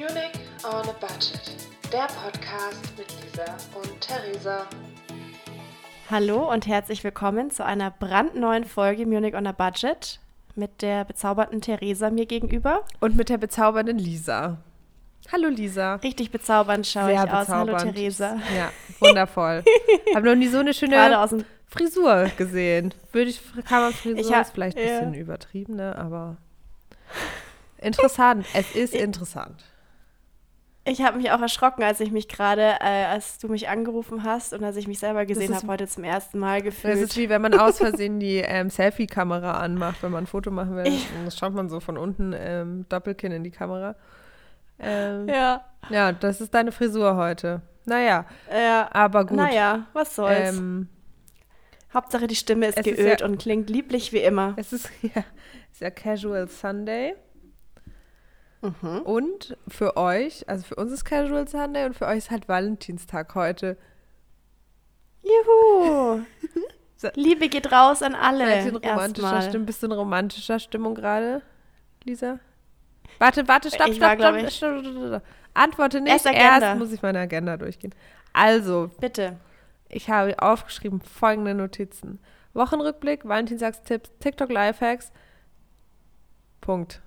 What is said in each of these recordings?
Munich on a Budget. Der Podcast mit Lisa und Theresa. Hallo und herzlich willkommen zu einer brandneuen Folge Munich on a Budget mit der bezaubernden Theresa mir gegenüber. Und mit der bezaubernden Lisa. Hallo Lisa. Richtig bezaubernd schaue Sehr ich aus. Hallo bezaubernd. Theresa. Ja, wundervoll. Habe noch nie so eine schöne aus dem Frisur gesehen. Würde ich, kann man Frisur Ich hab- ist vielleicht ein ja. bisschen übertrieben, ne? aber interessant. Es ist interessant. Ich habe mich auch erschrocken, als ich mich gerade, äh, als du mich angerufen hast und als ich mich selber gesehen habe, heute zum ersten Mal Das gefühlt. ist wie wenn man aus Versehen die ähm, Selfie-Kamera anmacht, wenn man ein Foto machen will. Ich- Und das schaut man so von unten ähm, Doppelkinn in die Kamera. Ähm, ja. ja, das ist deine Frisur heute. Naja, ja. aber gut. Naja, was soll's. Ähm, Hauptsache die Stimme ist es ist geölt ja- und klingt lieblich wie immer. Es ist ja, ist ja Casual Sunday. Mhm. Und für euch, also für uns ist Casual Sunday und für euch ist halt Valentinstag heute. Juhu! Liebe geht raus an alle. Seid ihr in romantischer. Stimmung? Bist du in romantischer Stimmung gerade, Lisa? Warte, warte, stopp, stopp, stopp, stopp. Antworte nicht. Erst Agenda. muss ich meine Agenda durchgehen. Also, Bitte. ich habe aufgeschrieben folgende Notizen. Wochenrückblick, Valentinstagstipps, TikTok Lifehacks. Punkt.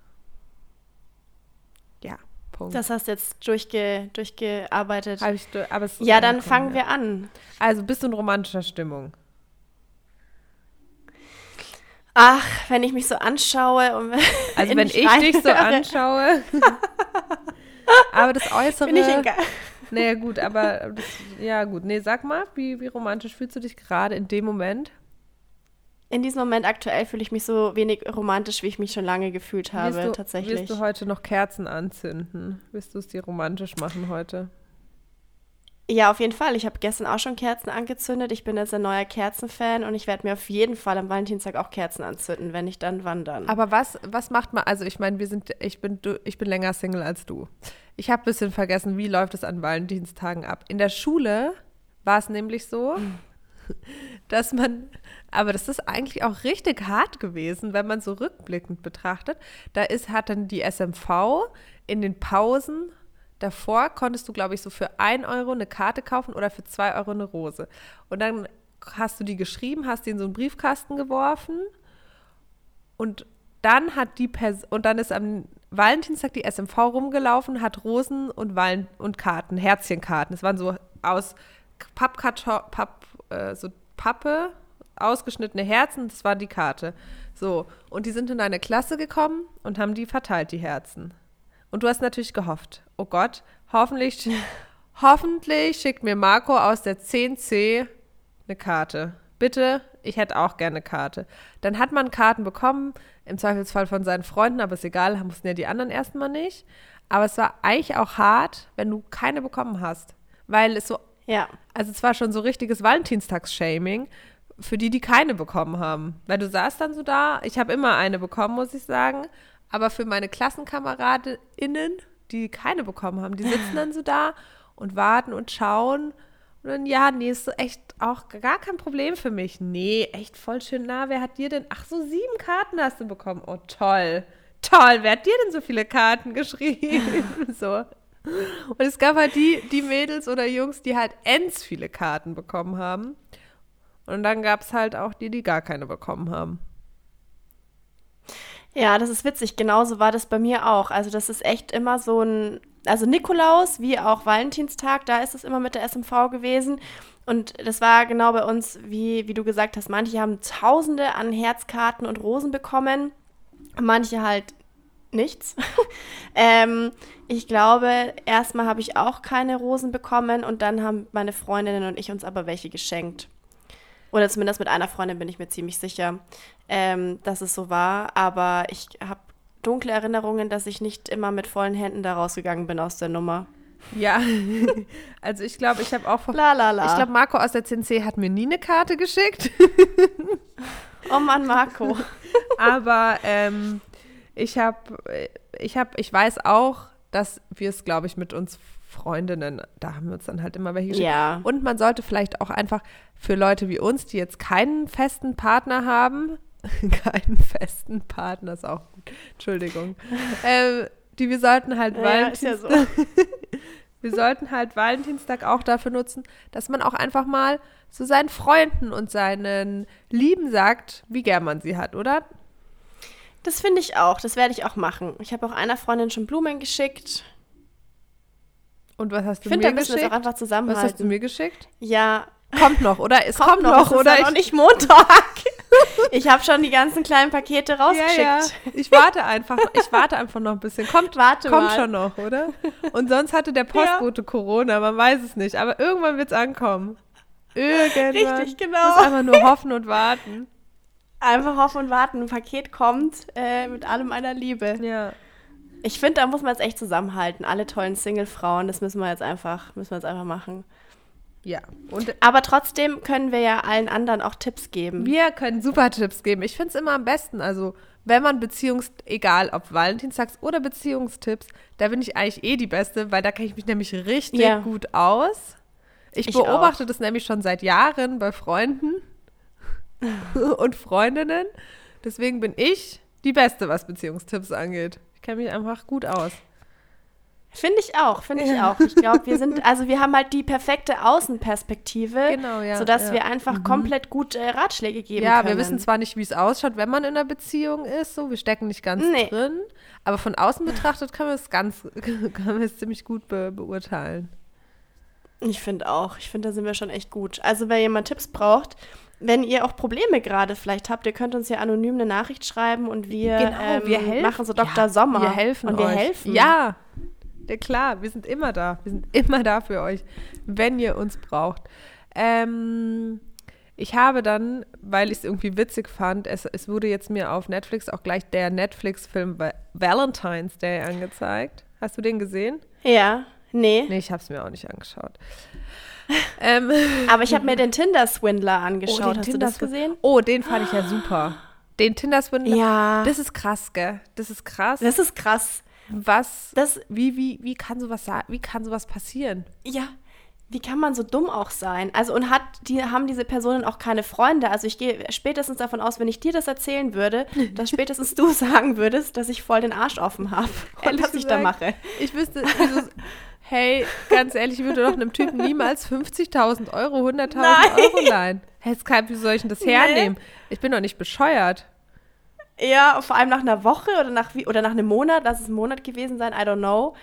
Punkt. Das hast du jetzt durchge durchgearbeitet. Habe ich, aber Ja, dann fangen wir an. Also bist du in romantischer Stimmung? Ach, wenn ich mich so anschaue und Also wenn ich dich so anschaue. aber das Äußere. Bin ich Ge- naja, gut, aber das, ja gut. Nee, sag mal, wie, wie romantisch fühlst du dich gerade in dem Moment? In diesem Moment aktuell fühle ich mich so wenig romantisch, wie ich mich schon lange gefühlt habe, willst du, tatsächlich. Willst du heute noch Kerzen anzünden? Willst du es dir romantisch machen heute? ja, auf jeden Fall. Ich habe gestern auch schon Kerzen angezündet. Ich bin jetzt ein neuer Kerzenfan und ich werde mir auf jeden Fall am Valentinstag auch Kerzen anzünden, wenn ich dann wandern. Aber was, was macht man, also ich meine, wir sind, ich bin, du, ich bin länger Single als du. Ich habe ein bisschen vergessen, wie läuft es an Valentinstagen ab. In der Schule war es nämlich so, dass man, aber das ist eigentlich auch richtig hart gewesen, wenn man so rückblickend betrachtet. Da ist, hat dann die SMV in den Pausen davor konntest du, glaube ich, so für 1 Euro eine Karte kaufen oder für 2 Euro eine Rose. Und dann hast du die geschrieben, hast die in so einen Briefkasten geworfen und dann hat die Person, und dann ist am Valentinstag die SMV rumgelaufen, hat Rosen und Valen und Karten, Herzchenkarten. Es waren so aus Pappkarton, Papp, äh, so Pappe, ausgeschnittene Herzen, das war die Karte. So, und die sind in deine Klasse gekommen und haben die verteilt, die Herzen. Und du hast natürlich gehofft, oh Gott, hoffentlich, hoffentlich schickt mir Marco aus der 10c eine Karte. Bitte, ich hätte auch gerne eine Karte. Dann hat man Karten bekommen, im Zweifelsfall von seinen Freunden, aber ist egal, mussten ja die anderen erstmal nicht. Aber es war eigentlich auch hart, wenn du keine bekommen hast. Weil es so, ja. also es war schon so richtiges Valentinstags-Shaming für die, die keine bekommen haben. Weil du saßt dann so da, ich habe immer eine bekommen, muss ich sagen. Aber für meine KlassenkameradInnen, die keine bekommen haben, die sitzen dann so da und warten und schauen. Und dann, ja, nee, ist so echt auch gar kein Problem für mich. Nee, echt voll schön nah. Wer hat dir denn? Ach so, sieben Karten hast du bekommen. Oh, toll. Toll. Wer hat dir denn so viele Karten geschrieben? so. Und es gab halt die, die Mädels oder Jungs, die halt ends viele Karten bekommen haben. Und dann gab es halt auch die, die gar keine bekommen haben. Ja, das ist witzig. Genauso war das bei mir auch. Also das ist echt immer so ein, also Nikolaus wie auch Valentinstag, da ist es immer mit der SMV gewesen. Und das war genau bei uns, wie, wie du gesagt hast, manche haben Tausende an Herzkarten und Rosen bekommen, manche halt nichts. ähm, ich glaube, erstmal habe ich auch keine Rosen bekommen und dann haben meine Freundinnen und ich uns aber welche geschenkt. Oder zumindest mit einer Freundin bin ich mir ziemlich sicher, ähm, dass es so war. Aber ich habe dunkle Erinnerungen, dass ich nicht immer mit vollen Händen da rausgegangen bin aus der Nummer. Ja, also ich glaube, ich habe auch vor. La la la. Ich glaube, Marco aus der 10c hat mir nie eine Karte geschickt. oh Mann, Marco. Aber ähm, ich habe, ich habe, ich weiß auch, dass wir es, glaube ich, mit uns Freundinnen, da haben wir uns dann halt immer welche geschickt. Ja. Und man sollte vielleicht auch einfach für Leute wie uns, die jetzt keinen festen Partner haben, keinen festen Partner ist auch gut, Entschuldigung, ähm, die wir sollten halt Ja, ist ja so. Wir sollten halt Valentinstag auch dafür nutzen, dass man auch einfach mal zu seinen Freunden und seinen Lieben sagt, wie gern man sie hat, oder? Das finde ich auch. Das werde ich auch machen. Ich habe auch einer Freundin schon Blumen geschickt. Und was hast Ich du finde, da mir müssen wir es geschickt? auch einfach Was hast du zusammenhalten. mir geschickt? Ja, Kommt noch, oder? Es kommt, noch, es ist oder? ja noch nicht Montag. ich habe schon die ganzen kleinen Pakete ja, rausgeschickt. ja. Ich warte einfach, ich warte einfach noch ein bisschen. Kommt, Warte kommt mal. schon noch, oder? Und sonst hatte der Postbote Corona, man weiß es nicht. Aber irgendwann wird es ankommen. Irgendwann. Richtig, Muss genau. einfach nur hoffen und warten. Einfach hoffen und warten. Ein Paket kommt äh, mit allem meiner Liebe. Ja. Ich finde, da muss man jetzt echt zusammenhalten. Alle tollen Single-Frauen, das müssen wir jetzt einfach, müssen wir jetzt einfach machen. Ja. Und Aber trotzdem können wir ja allen anderen auch Tipps geben. wir können super Tipps geben. Ich finde es immer am besten. Also, wenn man Beziehungs-, egal ob Valentinstags oder Beziehungstipps, da bin ich eigentlich eh die Beste, weil da kenne ich mich nämlich richtig Ja. gut aus. Ich, Ich beobachte das nämlich schon seit Jahren bei Freunden und Freundinnen. Deswegen bin ich die Beste, was Beziehungstipps angeht. Ich kenne mich einfach gut aus. Finde ich auch, finde ich auch. Ich glaube, wir sind, also wir haben halt die perfekte Außenperspektive, Genau, ja, sodass ja. wir einfach komplett gut äh, Ratschläge geben Ja, können. wir wissen zwar nicht, wie es ausschaut, wenn man in einer Beziehung ist, so, wir stecken nicht ganz Nee. drin, aber von außen betrachtet können wir es ganz, können wir es ziemlich gut be beurteilen. Ich finde auch. Ich finde, da sind wir schon echt gut. Also, wenn jemand Tipps braucht, wenn ihr auch Probleme gerade vielleicht habt, ihr könnt uns ja anonym eine Nachricht schreiben und wir, ähm, machen so Dr. Ja, Sommer. Wir helfen und wir euch. helfen. Ja, ja, klar, wir sind immer da. Wir sind immer da für euch, wenn ihr uns braucht. Ähm, ich habe dann, weil ich es irgendwie witzig fand, es, es wurde jetzt mir auf Netflix auch gleich der Netflix-Film Va- Valentine's Day angezeigt. Hast du den gesehen? Ja, nee. Nee, ich habe es mir auch nicht angeschaut. ähm, Aber ich habe mir den Tinder-Swindler oh, angeschaut. den Hast du das gesehen? Oh, den fand ich ja super. Den Tinder-Swindler. Ja. Das ist krass, gell? Das ist krass. Das ist krass. was, Das, wie, wie, wie kann sowas, wie kann sowas passieren? ja, wie kann man so dumm auch sein? Also und hat die haben diese Personen auch keine Freunde? Also ich gehe spätestens davon aus, wenn ich dir das erzählen würde, dass spätestens du sagen würdest, dass ich voll den Arsch offen habe was ich da gesagt, mache. Ich wüsste, wieso, hey, ganz ehrlich, ich würde doch einem Typen niemals 50.000 Euro, 100.000 Nein. Euro leihen. Hey, Skype, wie soll ich denn das hernehmen? Ich bin doch nicht bescheuert. Ja, vor allem nach einer Woche oder nach wie oder nach einem Monat, lass es ein Monat gewesen sein, I don't know.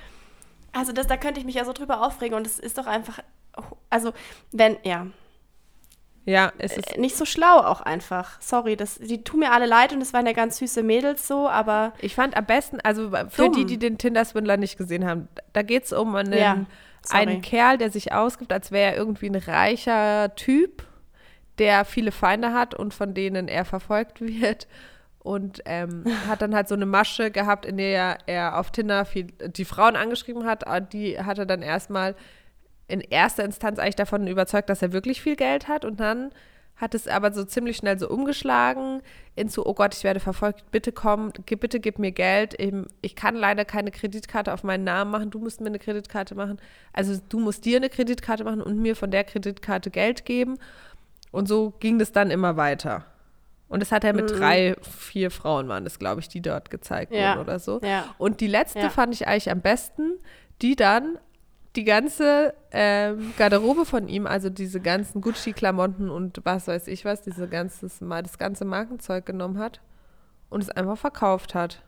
Also das, da könnte ich mich ja so drüber aufregen und es ist doch einfach, also wenn, ja, Ja, es ist, äh, nicht so schlau auch einfach. Sorry, das, die tun mir alle leid und es waren ja ganz süße Mädels so, aber ich fand am besten, also für Dumm. die, die den Tinder-Swindler nicht gesehen haben, da geht es um einen, Ja, einen Kerl, der sich ausgibt, als wäre er irgendwie ein reicher Typ, der viele Feinde hat und von denen er verfolgt wird. Und ähm, hat dann halt so eine Masche gehabt, in der er auf Tinder viel, die Frauen angeschrieben hat. Die hat er dann erstmal in erster Instanz eigentlich davon überzeugt, dass er wirklich viel Geld hat. Und dann hat es aber so ziemlich schnell so umgeschlagen into, oh Gott, ich werde verfolgt, bitte komm, gib, bitte gib mir Geld. Ich kann leider keine Kreditkarte auf meinen Namen machen, du musst mir eine Kreditkarte machen. Also du musst dir eine Kreditkarte machen und mir von der Kreditkarte Geld geben. Und so ging das dann immer weiter. Und das hat er mit drei, vier Frauen waren das, glaube ich, die dort gezeigt Ja. wurden oder so. Ja. Und die letzte Ja. fand ich eigentlich am besten, die dann die ganze ähm, Garderobe von ihm, also diese ganzen Gucci-Klamotten und was weiß ich was, diese ganzes, mal das ganze Markenzeug genommen hat und es einfach verkauft hat.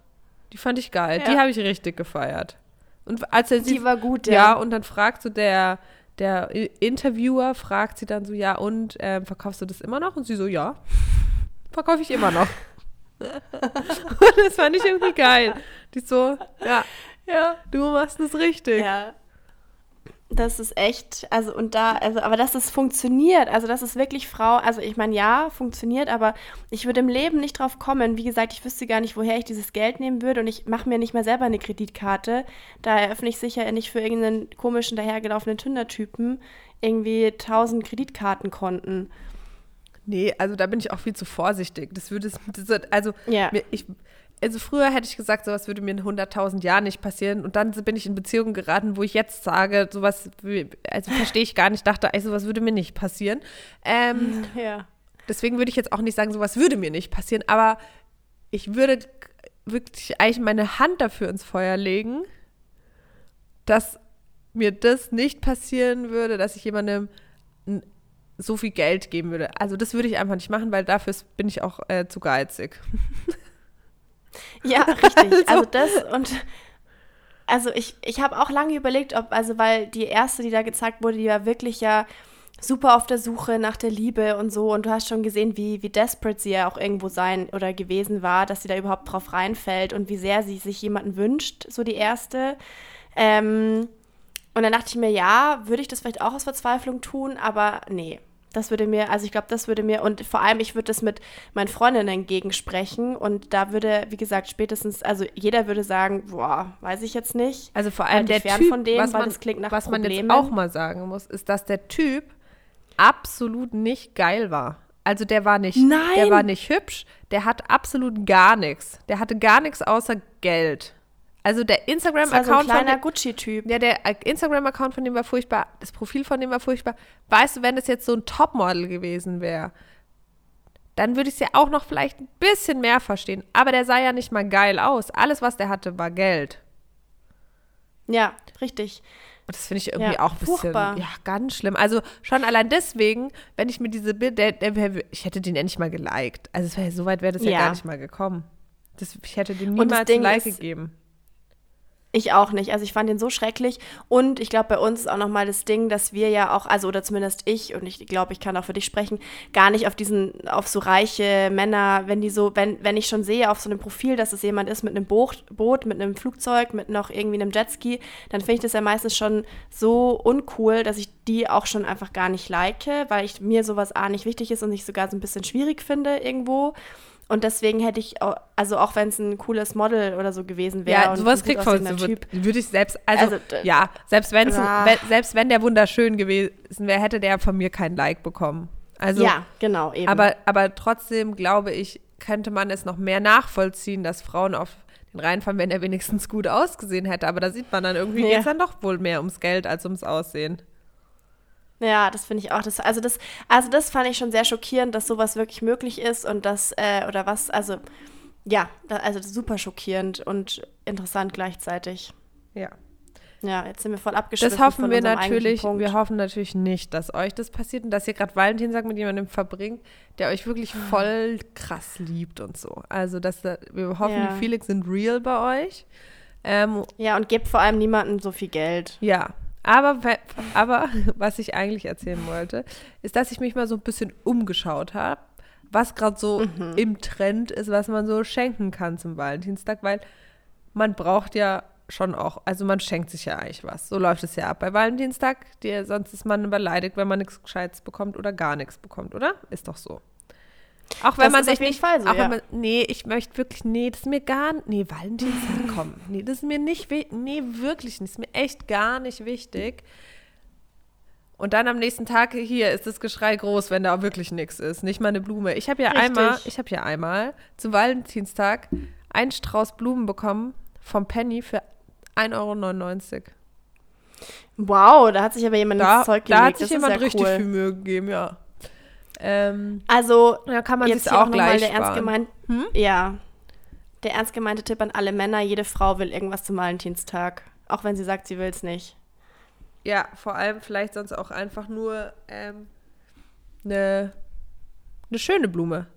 Die fand ich geil. Die Ja. habe ich richtig gefeiert. Und als er sie, die war gut, ja. ja. und dann fragt so der, der Interviewer, fragt sie dann so, ja, und ähm, verkaufst du das immer noch? Und sie so, ja, verkaufe ich immer noch. und das fand ich irgendwie geil. Die so, ja, ja. du machst es richtig. Ja. Das ist echt, also und da, also, aber dass es funktioniert, also dass es wirklich Frau, also ich meine, ja, funktioniert, aber ich würde im Leben nicht drauf kommen. Wie gesagt, ich wüsste gar nicht, woher ich dieses Geld nehmen würde und ich mache mir nicht mehr selber eine Kreditkarte. Da eröffne ich sicher nicht für irgendeinen komischen, dahergelaufenen Tinder-Typen irgendwie 1000 Kreditkartenkonten. Nee, also da bin ich auch viel zu vorsichtig. Das würde es, das, also, Ja. mir, ich, also früher hätte ich gesagt, sowas würde mir in 100.000 Jahren nicht passieren. Und dann bin ich in Beziehungen geraten, wo ich jetzt sage, sowas, also verstehe ich gar nicht, dachte, also sowas würde mir nicht passieren. Ähm, Ja. deswegen würde ich jetzt auch nicht sagen, sowas würde mir nicht passieren, aber ich würde wirklich eigentlich meine Hand dafür ins Feuer legen, dass mir das nicht passieren würde, dass ich jemandem so viel Geld geben würde. Also das würde ich einfach nicht machen, weil dafür bin ich auch äh, zu geizig. Ja, richtig. Also- Also, das und also ich, ich habe auch lange überlegt, ob, also weil die erste, die da gezeigt wurde, die war wirklich ja super auf der Suche nach der Liebe und so. Und du hast schon gesehen, wie, wie desperate sie ja auch irgendwo sein oder gewesen war, dass sie da überhaupt drauf reinfällt und wie sehr sie sich jemanden wünscht, so die erste. Ähm, und dann dachte ich mir, ja, würde ich das vielleicht auch aus Verzweiflung tun, aber nee. Das würde mir, also ich glaube, das würde mir, und vor allem, ich würde das mit meinen Freundinnen gegensprechen und da würde, wie gesagt, spätestens, also jeder würde sagen, boah, weiß ich jetzt nicht. Also vor allem der Typ, von dem, was, weil man, das klingt nach was man jetzt Problemen. auch mal sagen muss, ist, dass der Typ absolut nicht geil war. Also der war nicht, Nein! der war nicht hübsch, der hat absolut gar nichts. Der hatte gar nichts außer Geld. Also der Das war so ein Instagram-Account von kleiner dem, Gucci-Typ. ja, der Instagram-Account von dem war furchtbar, das Profil von dem war furchtbar. Weißt du, wenn das jetzt so ein Topmodel gewesen wäre, dann würde ich es ja auch noch vielleicht ein bisschen mehr verstehen. Aber der sah ja nicht mal geil aus. Alles, was der hatte, war Geld. Ja, richtig. Und das finde ich irgendwie Ja, auch ein bisschen, furchtbar. ja, ganz schlimm. Also schon allein deswegen, wenn ich mir diese Bild, der, der ich hätte den ja nicht mal geliked. Also es wär, so weit wäre das ja. Ja. gar nicht mal gekommen. Das, ich hätte dem niemals ein Like ist- gegeben. Ich auch nicht. Also ich fand den so schrecklich. Und ich glaube, bei uns ist auch nochmal das Ding, dass wir ja auch, also oder zumindest ich, und ich glaube, ich kann auch für dich sprechen, gar nicht auf diesen, auf so reiche Männer, wenn die so, wenn, wenn ich schon sehe auf so einem Profil, dass es jemand ist mit einem Boot, Boot, mit einem Flugzeug, mit noch irgendwie einem Jetski, dann finde ich das ja meistens schon so uncool, dass ich die auch schon einfach gar nicht like, weil ich mir sowas A nicht wichtig ist und ich sogar so ein bisschen schwierig finde irgendwo. Und deswegen hätte ich, also auch wenn es ein cooles Model oder so gewesen wäre. Ja, sowas kriegt von so Typ. würde würd ich selbst, also, Also, ja, selbst, wenn's, Ah. wenn, selbst wenn der wunderschön gewesen wäre, hätte der von mir kein Like bekommen. Also, ja, genau, eben. aber, aber trotzdem glaube ich, könnte man es noch mehr nachvollziehen, dass Frauen auf den reinfallen, wenn er wenigstens gut ausgesehen hätte. Aber da sieht man dann irgendwie, Ja. geht es dann doch wohl mehr ums Geld als ums Aussehen. Ja, das finde ich auch. Das, also, das, also das fand ich schon sehr schockierend, dass sowas wirklich möglich ist und das, äh, oder was, also ja, also super schockierend und interessant gleichzeitig. Ja. Ja, jetzt sind wir voll abgeschwiffen Das hoffen wir natürlich, wir hoffen natürlich nicht, dass euch das passiert und dass ihr gerade Valentinstag mit jemandem verbringt, der euch wirklich voll krass liebt und so. Also, dass da, wir hoffen, Ja. die Feelings sind real bei euch. Ähm, ja, und gebt vor allem niemandem so viel Geld. ja, aber, aber was ich eigentlich erzählen wollte, ist, dass ich mich mal so ein bisschen umgeschaut habe, was gerade so Mhm. im Trend ist, was man so schenken kann zum Valentinstag, weil man braucht ja schon auch, also man schenkt sich ja eigentlich was. So läuft es ja ab bei Valentinstag. Die, sonst ist man beleidigt, wenn man nichts Gescheites bekommt oder gar nichts bekommt, oder? Ist doch so. Auch wenn Das man sich nicht, Fall so, auch ja. wenn man, nee, ich möchte wirklich, nee, das ist mir gar, nee, Valentinstag, komm, nee, das ist mir nicht, nee, wirklich nicht, das ist mir echt gar nicht wichtig. Und dann am nächsten Tag, hier ist das Geschrei groß, wenn da wirklich nichts ist, nicht mal eine Blume. Ich habe ja Richtig. einmal, ich habe ja einmal zum Valentinstag einen Strauß Blumen bekommen vom Penny für 1,99 Euro. Wow, da hat sich aber jemand Da, ins Zeug da gelegt. hat sich das jemand ja richtig cool. viel Mühe gegeben, ja. Ähm, Also, da kann man jetzt sich hier auch auch nochmal gleich der ernst gemeint, ja, der ernst gemeinte Tipp an alle Männer, jede Frau will irgendwas zum Valentinstag, auch wenn sie sagt, sie will es nicht. Ja, vor allem vielleicht sonst auch einfach nur ähm, eine, eine schöne Blume.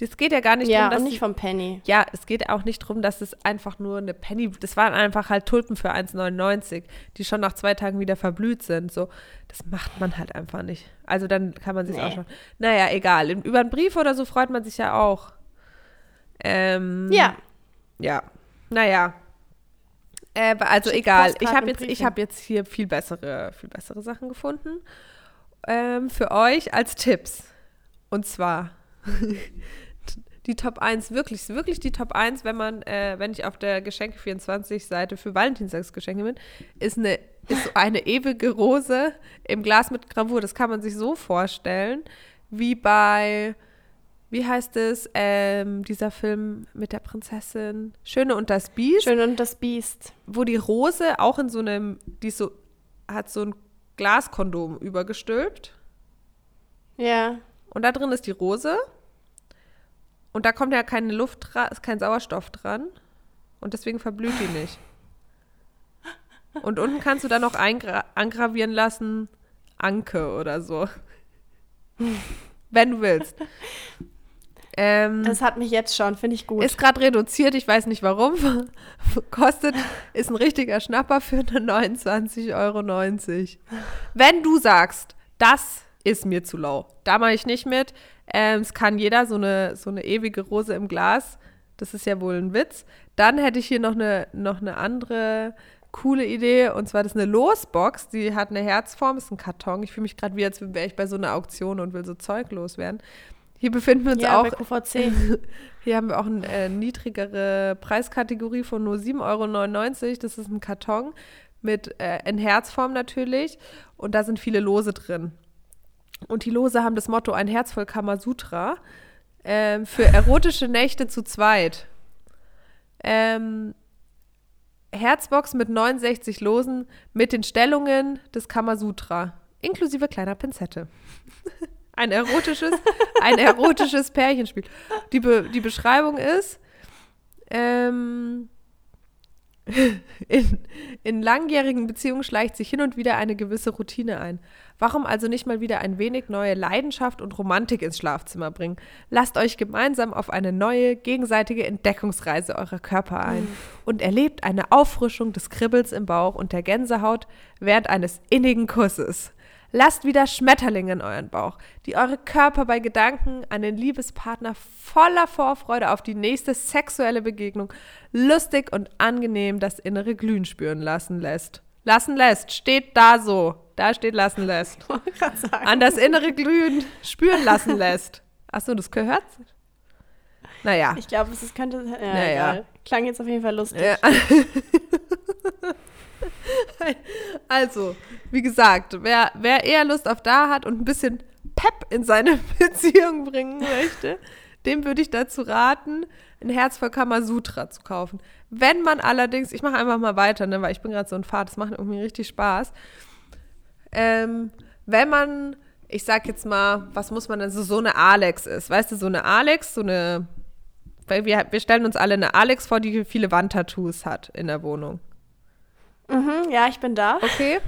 Das geht ja gar nicht ja, darum, dass und nicht vom Penny. Ja, es geht auch nicht darum, dass es einfach nur eine Penny, das waren einfach halt Tulpen für 1,99, die schon nach zwei Tagen wieder verblüht sind. So, das macht man halt einfach nicht. Also dann kann man sich Nee. auch schon. Naja, egal. Über einen Brief oder so freut man sich ja auch. Ähm, Ja, Ja. Naja. Äh, also Schickt egal. Ich habe jetzt, ich hab jetzt hier viel bessere, viel bessere Sachen gefunden. Ähm, für euch als Tipps. Und zwar die Top 1, wirklich, wirklich die Top 1, wenn man, äh, wenn ich auf der Geschenke24-Seite für Valentinstagsgeschenke bin, ist eine, ist so eine ewige Rose im Glas mit Gravur. Das kann man sich so vorstellen, wie bei, wie heißt es, ähm, dieser Film mit der Prinzessin Schöne und das Biest, schön und das Biest. wo die Rose auch in so einem, die so, hat so ein Glaskondom übergestülpt. Ja, Und da drin ist die Rose. Und da kommt ja keine Luft dran, ist kein Sauerstoff dran. Und deswegen verblüht die nicht. Und unten kannst du dann noch angravieren lassen, Anke oder so. Wenn du willst. Ähm, das hat mich jetzt schon, finde ich gut. Ist gerade reduziert, ich weiß nicht warum. Kostet, ist ein richtiger Schnapper für 29,90 Euro. Wenn du sagst, das ist mir zu low, da mache ich nicht mit. Ähm, es kann jeder, so eine, so eine ewige Rose im Glas, das ist ja wohl ein Witz. Dann hätte ich hier noch eine, noch eine andere coole Idee. Und zwar, das ist eine Losbox, die hat eine Herzform, ist ein Karton. Ich fühle mich gerade wie, als wäre ich bei so einer Auktion und will so Zeug loswerden. Hier befinden wir uns ja, auch. Bei QVC. Hier haben wir auch eine äh, niedrigere Preiskategorie von nur 7,99 Euro. Das ist ein Karton mit äh, in Herzform natürlich. Und da sind viele Lose drin. Und die Lose haben das Motto ein Herz voll Kamasutra ähm, für erotische Nächte zu zweit. Ähm, Herzbox mit 69 Losen mit den Stellungen des Kamasutra, inklusive kleiner Pinzette. ein erotisches, ein erotisches Pärchenspiel. Die, Be die Beschreibung ist, ähm, in, in langjährigen Beziehungen schleicht sich hin und wieder eine gewisse Routine ein. Warum also nicht mal wieder ein wenig neue Leidenschaft und Romantik ins Schlafzimmer bringen? Lasst euch gemeinsam auf eine neue, gegenseitige Entdeckungsreise eurer Körper ein mhm. und erlebt eine Auffrischung des Kribbels im Bauch und der Gänsehaut während eines innigen Kusses. Lasst wieder Schmetterlinge in euren Bauch, die eure Körper bei Gedanken an den Liebespartner voller Vorfreude auf die nächste sexuelle Begegnung lustig und angenehm das innere Glühen spüren lassen lässt. Lassen lässt, steht da so. Da steht lassen lässt. An das innere Glühen spüren lassen lässt. Achso, das gehört? Naja. Ich glaube, es könnte. Ja, naja. Klang jetzt auf jeden Fall lustig. Ja. also, wie gesagt, wer, wer eher Lust auf da hat und ein bisschen Pep in seine Beziehung bringen möchte, dem würde ich dazu raten, ein Herz voll Kamasutra zu kaufen. Wenn man allerdings, ich mache einfach mal weiter, ne, weil ich bin gerade so ein Fahrt, das macht irgendwie richtig Spaß. Ähm, wenn man, ich sag jetzt mal, was muss man denn so, so eine Alex ist, weißt du, so eine Alex, so eine, weil wir, wir stellen uns alle eine Alex vor, die viele Wandtattoos hat in der Wohnung. Mhm, ja, ich bin da. Okay.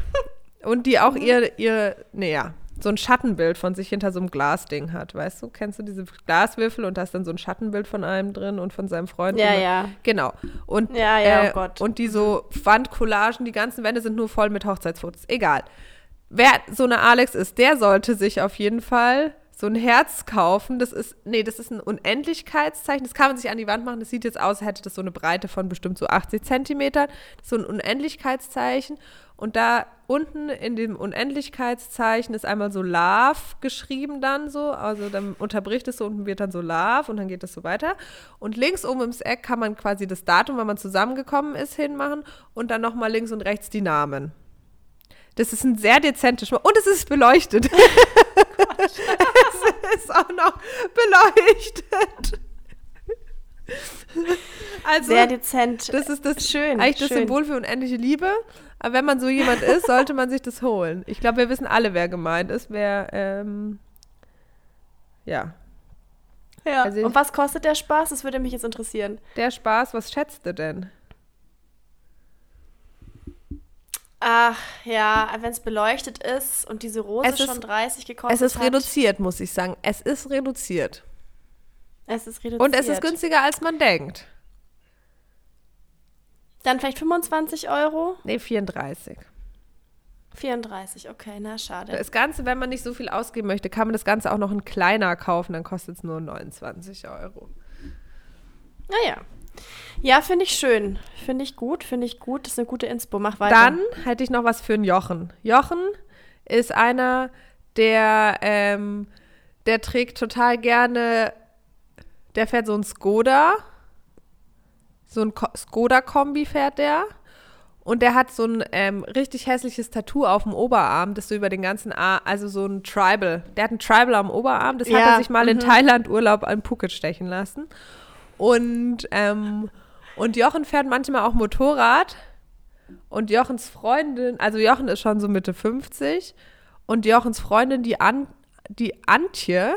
Und die auch ihr, ihr, naja, so ein Schattenbild von sich hinter so einem Glasding hat, weißt du? Kennst du diese Glaswürfel und da ist dann so ein Schattenbild von einem drin und von seinem Freund? Ja, ja. Genau. Und, ja, ja, äh, oh Gott. Und die so Wandcollagen, die ganzen Wände sind nur voll mit Hochzeitsfotos. Egal. Wer so eine Alex ist, der sollte sich auf jeden Fall so ein Herz kaufen. Das ist, nee, das ist ein Unendlichkeitszeichen. Das kann man sich an die Wand machen. Das sieht jetzt aus, als hätte das so eine Breite von bestimmt so 80 Zentimetern. Das ist so ein Unendlichkeitszeichen. Und da unten in dem Unendlichkeitszeichen ist einmal so Love geschrieben dann so. Also dann unterbricht es so und wird dann so Love und dann geht das so weiter. Und links oben im Eck kann man quasi das Datum, wann man zusammengekommen ist, hinmachen und dann nochmal links und rechts die Namen. Das ist ein sehr dezentes Schmuck. Und es ist beleuchtet. es ist auch noch beleuchtet. Also, sehr dezent. Das ist das schön. Eigentlich schön. das Symbol für unendliche Liebe. Aber wenn man so jemand ist, sollte man sich das holen. Ich glaube, wir wissen alle, wer gemeint ist. Wer, ähm, ja. Ja. Also, Und was kostet der Spaß? Das würde mich jetzt interessieren. Der Spaß, was schätzt du denn? Ach ja, wenn es beleuchtet ist und diese Rose ist, schon 30 gekostet hat. Es ist hat. reduziert, muss ich sagen. Es ist reduziert. Es ist reduziert. Und es ist günstiger, als man denkt. Dann vielleicht 25 Euro? Nee, 34. 34, okay, na schade. Das Ganze, wenn man nicht so viel ausgeben möchte, kann man das Ganze auch noch in kleiner kaufen, dann kostet es nur 29 Euro. Naja. Ja, finde ich schön. Finde ich gut, finde ich gut. Das ist eine gute Inspo. Mach weiter. Dann hätte ich noch was für einen Jochen. Jochen ist einer, der, ähm, der trägt total gerne, der fährt so ein Skoda. So ein Skoda-Kombi fährt der. Und der hat so ein ähm, richtig hässliches Tattoo auf dem Oberarm, das so über den ganzen Arm, also so ein Tribal. Der hat ein Tribal am Oberarm, das ja, hat er sich mal in mhm. Thailand Urlaub an Phuket stechen lassen. Und, ähm, und Jochen fährt manchmal auch Motorrad. Und Jochens Freundin, also Jochen ist schon so Mitte 50. Und Jochens Freundin, die, An, die Antje,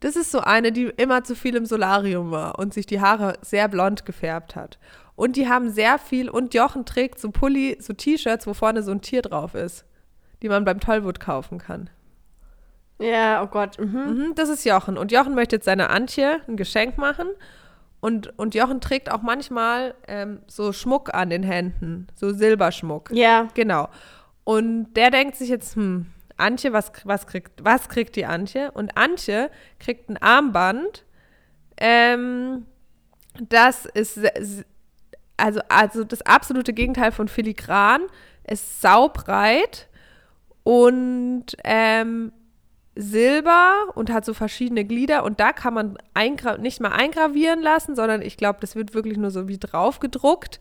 Das ist so eine, die immer zu viel im Solarium war und sich die Haare sehr blond gefärbt hat. Und die haben sehr viel, und Jochen trägt so Pulli, so T-Shirts, wo vorne so ein Tier drauf ist, die man beim Tollwood kaufen kann. Ja, oh Gott. Mhm. Mhm, das ist Jochen. Und Jochen möchte jetzt seiner Antje ein Geschenk machen. Und, und Jochen trägt auch manchmal ähm, so Schmuck an den Händen, so Silberschmuck. Ja. Genau. Und der denkt sich jetzt, hm, Antje, was, was, kriegt, was kriegt die Antje? Und Antje kriegt ein Armband, ähm, das ist also, also das absolute Gegenteil von filigran, ist saubreit und ähm, Silber und hat so verschiedene Glieder und da kann man nicht mal eingravieren lassen, sondern ich glaube, das wird wirklich nur so wie drauf gedruckt.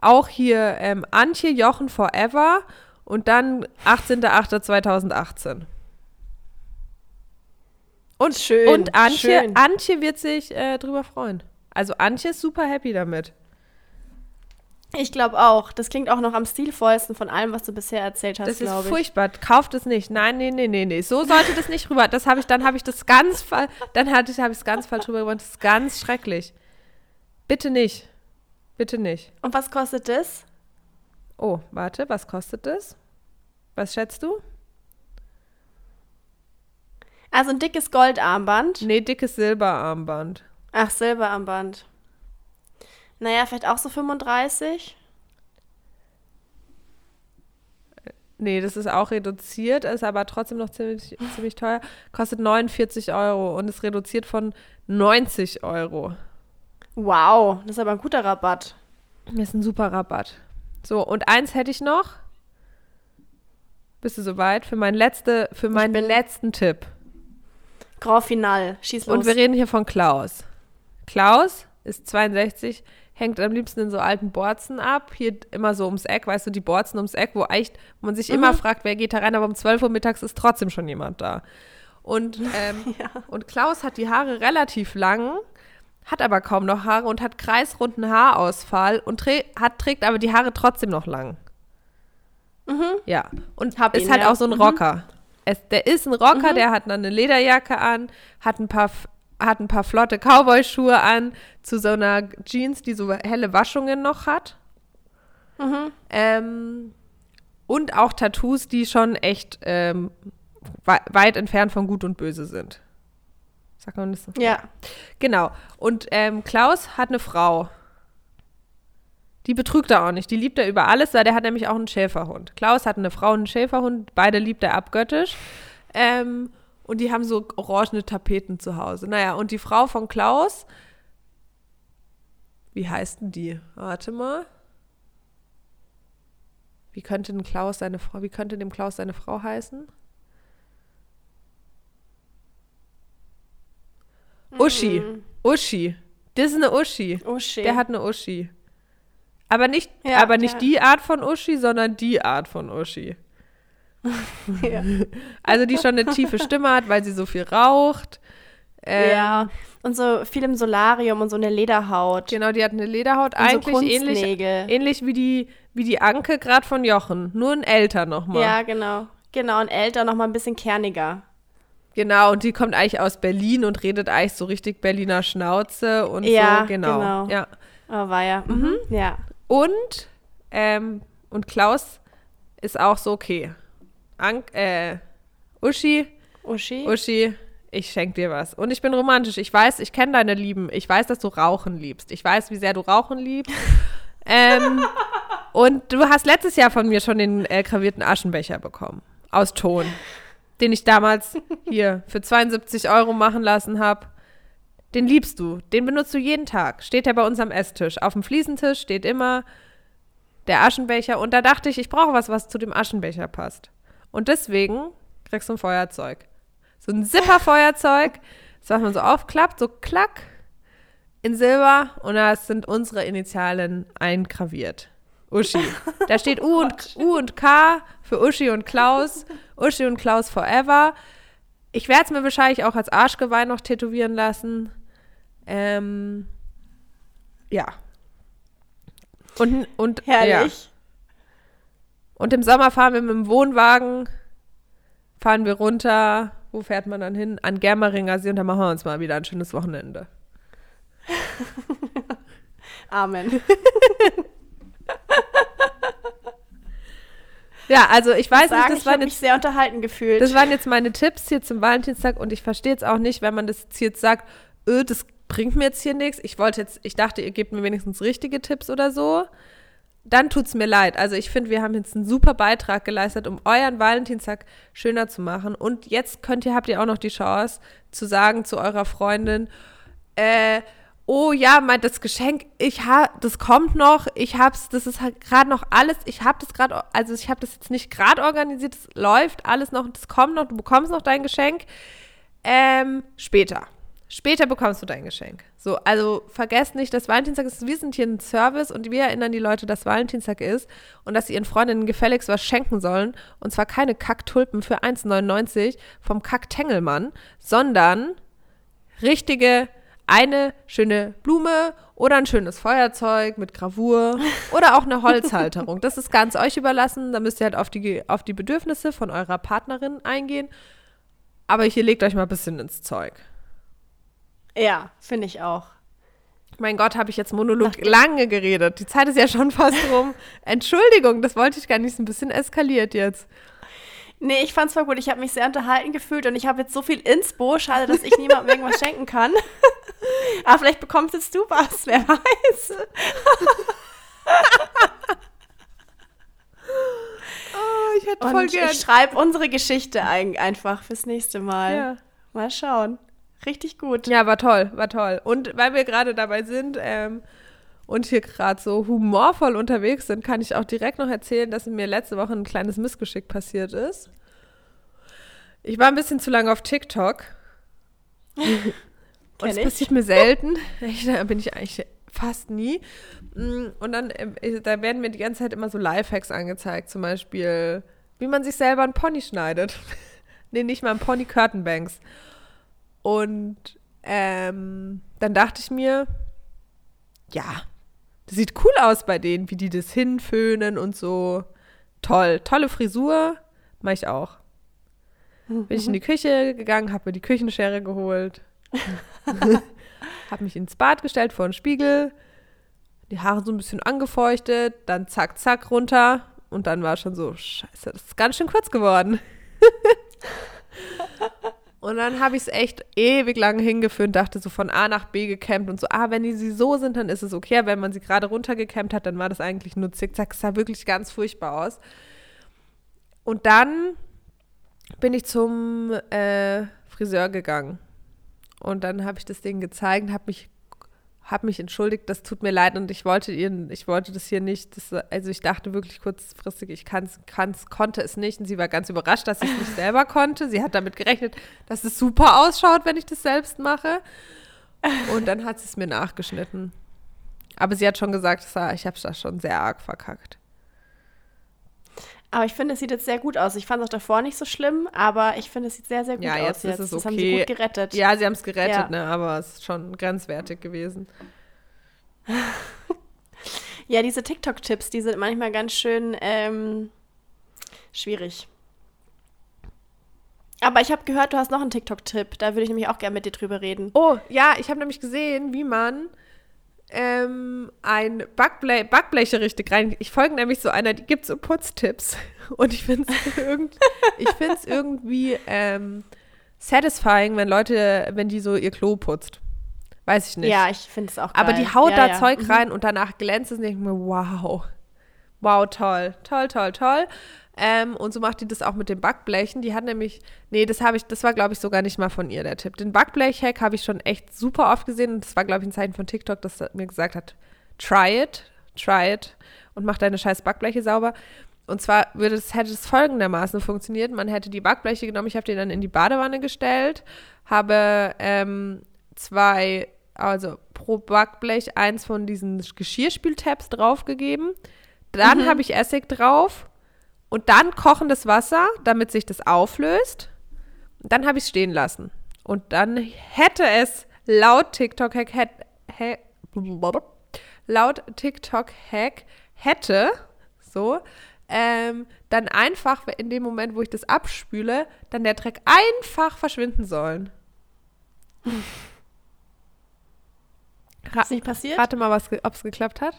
Auch hier ähm, Antje Jochen Forever und dann 18.08.2018. Und, Schön, und Antje, schön. Antje wird sich äh, drüber freuen. Also Antje ist super happy damit. Ich glaube auch. Das klingt auch noch am stilvollsten von allem, was du bisher erzählt hast, Das ist ich. furchtbar. Kauft es nicht. Nein, nee, nee, nee, nee. So sollte das nicht rüber. Das habe ich, dann habe ich das ganz dann hatte ich, habe ich es ganz falsch rüber gemacht. Das ist ganz schrecklich. Bitte nicht. Bitte nicht. Und was kostet das? Oh, warte, was kostet das? Was schätzt du? Also ein dickes Goldarmband. Nee, dickes Silberarmband. Ach, Silberarmband. Naja, vielleicht auch so 35. Nee, das ist auch reduziert, ist aber trotzdem noch ziemlich, ziemlich teuer. Kostet 49 Euro und ist reduziert von 90 Euro. Wow, das ist aber ein guter Rabatt. Das ist ein super Rabatt. So, und eins hätte ich noch. Bist du soweit? Für, mein letzte, für meinen letzten Tipp. Grand Final. Schieß los. Und wir reden hier von Klaus. Klaus ist 62, hängt am liebsten in so alten Borzen ab. Hier immer so ums Eck, weißt du, die Borzen ums Eck, wo echt, wo man sich immer fragt, wer geht da rein, aber um 12 Uhr mittags ist trotzdem schon jemand da. Und, ähm, und Klaus hat die Haare relativ lang, hat aber kaum noch Haare und hat kreisrunden Haarausfall und trä hat, trägt aber die Haare trotzdem noch lang. Ja, und Hab ist ihn, halt ja. auch so ein Mhm. Rocker. Es, der ist ein Rocker, der hat dann eine Lederjacke an, hat ein paar, hat ein paar flotte Cowboy-Schuhe an, zu so einer Jeans, die so helle Waschungen noch hat. Ähm, und auch Tattoos, die schon echt ähm, wei- weit entfernt von Gut und Böse sind. Sagt man das so? Ja. Genau. Und ähm, Klaus hat eine Frau. Die betrügt er auch nicht. Die liebt er über alles, weil der hat nämlich auch einen Schäferhund. Klaus hat eine Frau und einen Schäferhund. Beide liebt er abgöttisch. Ähm, und die haben so orangene Tapeten zu Hause. Naja, und die Frau von Klaus, wie heißt denn die? Warte mal. Wie könnte denn Klaus seine Frau, wie könnte dem Klaus seine Frau heißen? Uschi. Uschi. Das ist eine Uschi. Shit. Der hat eine Uschi. Aber nicht, Ja, aber nicht der- die Art von Uschi, sondern die Art von Uschi. ja. Also die schon eine tiefe Stimme hat, weil sie so viel raucht. Ähm, ja. Und so viel im Solarium und so eine Lederhaut. Genau, die hat eine Lederhaut, Und so eigentlich ähnlich, Kunstnägel. ähnlich wie die, wie die Anke gerade von Jochen, nur ein älter nochmal. Ja, genau. Genau, und älter, noch mal ein bisschen kerniger. Genau, und die kommt eigentlich aus Berlin und redet eigentlich so richtig Berliner Schnauze und Ja, so, genau. genau. Ja. Oh, war ja. Mhm. Ja. Und, ähm, und Klaus ist auch so, okay. Ank, äh, Uschi, Uschi. Uschi, ich schenk dir was. Und ich bin romantisch. Ich weiß, ich kenne deine Lieben. Ich weiß, dass du Rauchen liebst. Ich weiß, wie sehr du Rauchen liebst. ähm, und du hast letztes Jahr von mir schon den äh, gravierten Aschenbecher bekommen. Aus Ton. Den ich damals hier für 72 Euro machen lassen habe. Den liebst du. Den benutzt du jeden Tag. Steht der bei uns am Esstisch. Auf dem Fliesentisch steht immer der Aschenbecher. Und da dachte ich, ich brauche was, was zu dem Aschenbecher passt. Und deswegen kriegst du ein Feuerzeug. So ein Zipperfeuerzeug, das was man so aufklappt, so klack, in Silber. Und da sind unsere Initialen eingraviert. Uschi. Da steht U und, U und K für Uschi und Klaus. Uschi und Klaus forever. Ich werde es mir wahrscheinlich auch als Arschgeweih noch tätowieren lassen. Ähm, ja. Und, und, Ja. Und im Sommer fahren wir mit dem Wohnwagen, fahren wir runter wo fährt man dann hin? An Germeringer See und dann machen wir uns mal wieder ein schönes Wochenende. Amen. Ja, also ich weiß Sagen, nicht, das ich waren, mich jetzt, sehr unterhalten gefühlt. das waren jetzt meine Tipps hier zum Valentinstag und ich verstehe jetzt auch nicht, wenn man das jetzt, jetzt sagt, öh, das bringt mir jetzt hier nichts. Ich wollte jetzt, ich dachte, ihr gebt mir wenigstens richtige Tipps oder so. Dann tut's mir leid. Also ich finde, wir haben jetzt einen super Beitrag geleistet, um euren Valentinstag schöner zu machen. Und jetzt könnt ihr, habt ihr auch noch die Chance zu sagen zu eurer Freundin, äh, oh ja, mein das Geschenk, ich ha, das kommt noch, ich hab's, das ist halt gerade noch alles, ich hab das gerade, also ich habe das jetzt nicht gerade organisiert, es läuft alles noch, das kommt noch, du bekommst noch dein Geschenk. Ähm, später. Später bekommst du dein Geschenk. So, also vergesst nicht, dass Valentinstag ist, wir sind hier ein Service und wir erinnern die Leute, dass Valentinstag ist und dass sie ihren Freundinnen gefälligst was schenken sollen. Und zwar keine Kacktulpen für 1,99 vom Kack-Tengelmann, sondern richtige, eine schöne Blume oder ein schönes Feuerzeug mit Gravur oder auch eine Holzhalterung. Das ist ganz euch überlassen. Da müsst ihr halt auf die, auf die Bedürfnisse von eurer Partnerin eingehen. Aber hier legt euch mal ein bisschen ins Zeug. Ja, finde ich auch. Mein Gott, habe ich jetzt Monolog lange geredet. Die Zeit ist ja schon fast rum. Entschuldigung, das wollte ich gar nicht. Ist ein bisschen eskaliert jetzt. Nee, ich fand's voll gut. Ich habe mich sehr unterhalten gefühlt und ich habe jetzt so viel Inspo. Schade, dass ich niemandem irgendwas schenken kann. Aber vielleicht bekommst jetzt du was, wer weiß. Oh, ich hätte voll Und gern. ich schreibe unsere Geschichte ein, einfach fürs nächste Mal. Ja. Mal schauen. Richtig gut. ja, war toll, war toll. Und weil wir gerade dabei sind ähm, und hier gerade so humorvoll unterwegs sind, kann ich auch direkt noch erzählen, dass mir letzte Woche ein kleines Missgeschick passiert ist. Ich war ein bisschen zu lange auf TikTok. Und es passiert mir selten. Ich, da bin ich eigentlich fast nie. Mm, Und dann, äh, da werden mir die ganze Zeit immer so Lifehacks angezeigt. Zum Beispiel, wie man sich selber einen Pony schneidet. nee, nicht mal ein Pony Curtainbanks. Und ähm, dann dachte ich mir, ja, das sieht cool aus bei denen, wie die das hinföhnen und so. Toll, tolle Frisur, mache ich auch. Bin ich in die Küche gegangen, habe mir die Küchenschere geholt, habe mich ins Bad gestellt vor den Spiegel, die Haare so ein bisschen angefeuchtet, dann zack, zack runter und dann war schon so, scheiße, das ist ganz schön kurz geworden. und dann habe ich es echt ewig lang hingeführt, dachte so von A nach B gekämmt und so, ah, wenn die sie so sind, dann ist es okay, wenn man sie gerade runtergekämmt hat, dann war das eigentlich nur zickzack, es sah wirklich ganz furchtbar aus. Und dann bin ich zum äh, Friseur gegangen. Und dann habe ich das Ding gezeigt und habe mich, hab mich entschuldigt, das tut mir leid und ich wollte ihr, ich wollte das hier nicht, das, also ich dachte wirklich kurzfristig, ich kann's, kann's, konnte es nicht und sie war ganz überrascht, dass ich es nicht selber konnte. Sie hat damit gerechnet, dass es super ausschaut, wenn ich das selbst mache. Und dann hat sie es mir nachgeschnitten. Aber sie hat schon gesagt, ich habe das schon sehr arg verkackt. Aber ich finde, es sieht jetzt sehr gut aus. Ich fand es auch davor nicht so schlimm, aber ich finde, es sieht sehr, sehr gut Ja, aus jetzt ist jetzt. es Das haben sie okay. gut gerettet. Ja, sie haben es gerettet, Ja. ne? aber es ist schon grenzwertig gewesen. Ja, diese TikTok-Tipps, die sind manchmal ganz schön ähm, schwierig. Aber ich habe gehört, du hast noch einen TikTok-Tipp. Da würde ich nämlich auch gerne mit dir drüber reden. Oh, ja, ich habe nämlich gesehen, wie man ähm, ein Backble Backbleche richtig rein. Ich folge nämlich so einer, die gibt so Putztipps. Und ich finde es irgend, ich find's irgendwie ähm, satisfying, wenn Leute, wenn die so ihr Klo putzt. Weiß ich nicht. Ja, ich finde es auch geil. Aber die haut ja, da ja. Zeug Mhm. rein und danach glänzt es denke mir, wow. Wow, toll. Toll, toll, toll. Ähm, und so macht die das auch mit den Backblechen. Die hat nämlich, nee, das habe ich, das war, glaube ich, sogar nicht mal von ihr, der Tipp. Den Backblech-Hack habe ich schon echt super oft gesehen und das war, glaube ich, ein Zeichen von TikTok, das mir gesagt hat, try it, try it und mach deine scheiß Backbleche sauber. Und zwar würde es, hätte es folgendermaßen funktioniert. Man hätte die Backbleche genommen, ich habe die dann in die Badewanne gestellt, habe ähm, zwei, also pro Backblech eins von diesen Geschirrspültabs draufgegeben. Dann habe ich Essig drauf und dann kochendes Wasser, damit sich das auflöst. Und dann habe ich es stehen lassen. Und dann hätte es laut TikTok-Hack, laut TikTok-Hack hätte, so, ähm, dann einfach in dem Moment, wo ich das abspüle, dann der Dreck einfach verschwinden sollen. Ra Ist nicht passiert? Rate mal, ob es geklappt hat.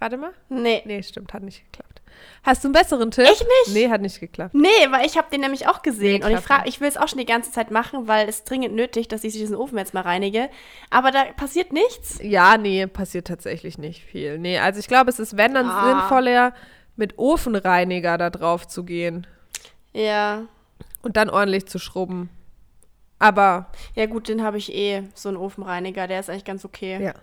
Rate mal. Nee. Nee, stimmt, hat nicht geklappt. Hast du einen besseren Tipp? Ich nicht. Nee, hat nicht geklappt. Nee, weil ich habe den nämlich auch gesehen. Nee, und ich frage, ich will es auch schon die ganze Zeit machen, weil es dringend nötig, dass ich diesen Ofen jetzt mal reinige. Aber da passiert nichts. Ja, nee, passiert tatsächlich nicht viel. Nee, also ich glaube, es ist, wenn dann Ah. sinnvoller, mit Ofenreiniger da drauf zu gehen Ja. und dann ordentlich zu schrubben. Aber Ja, gut, den habe ich eh. So einen Ofenreiniger, der ist eigentlich ganz okay. ja.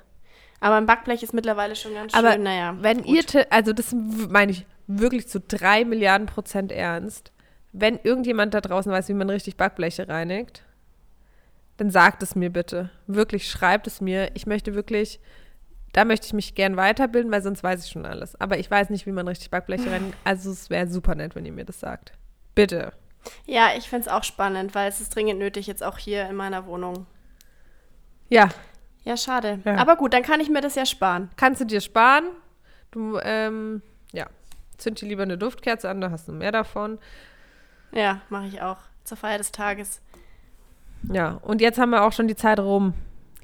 Aber ein Backblech ist mittlerweile schon ganz schön, Aber naja. wenn gut. ihr, also das meine ich wirklich zu drei Milliarden Prozent ernst, wenn irgendjemand da draußen weiß, wie man richtig Backbleche reinigt, dann sagt es mir bitte. Wirklich, schreibt es mir. Ich möchte wirklich, da möchte ich mich gern weiterbilden, weil sonst weiß ich schon alles. Aber ich weiß nicht, wie man richtig Backbleche reinigt. Also es wäre super nett, wenn ihr mir das sagt. Bitte. Ja, ich finde es auch spannend, weil es ist dringend nötig, jetzt auch hier in meiner Wohnung. Ja, Ja, schade. Ja. Aber gut, dann kann ich mir das ja sparen. kannst du dir sparen. Du, ähm, zünd dir lieber eine Duftkerze an, da hast du mehr davon. Ja, mache ich auch. Zur Feier des Tages. Ja, und jetzt haben wir auch schon die Zeit rum.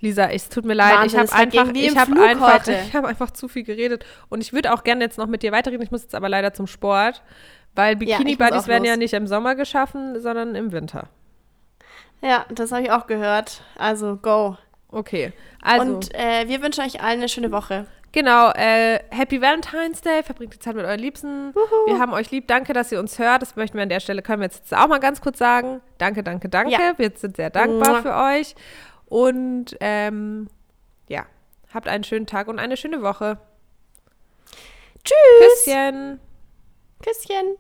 Lisa, es tut mir leid, Wahnsinn, ich habe einfach, ich Flug einfach, heute. ich habe einfach zu viel geredet und ich würde auch gerne jetzt noch mit dir weiterreden. Ich muss jetzt aber leider zum Sport, weil Ja, ich Bikini muss Buddies auch werden ja los. nicht im Sommer geschaffen, sondern im Winter. Ja, das habe ich auch gehört. Also, go. Okay, also Und äh, wir wünschen euch allen eine schöne Woche. Genau, äh, Happy Valentine's Day, verbringt die Zeit mit euren Liebsten. Wir haben euch lieb, danke, dass ihr uns hört. Das möchten wir an der Stelle, können wir jetzt auch mal ganz kurz sagen. Danke, danke, danke. Ja. Wir sind sehr dankbar Mua. für euch. Und ähm, ja, habt einen schönen Tag und eine schöne Woche. Tschüss. Küsschen. Küsschen.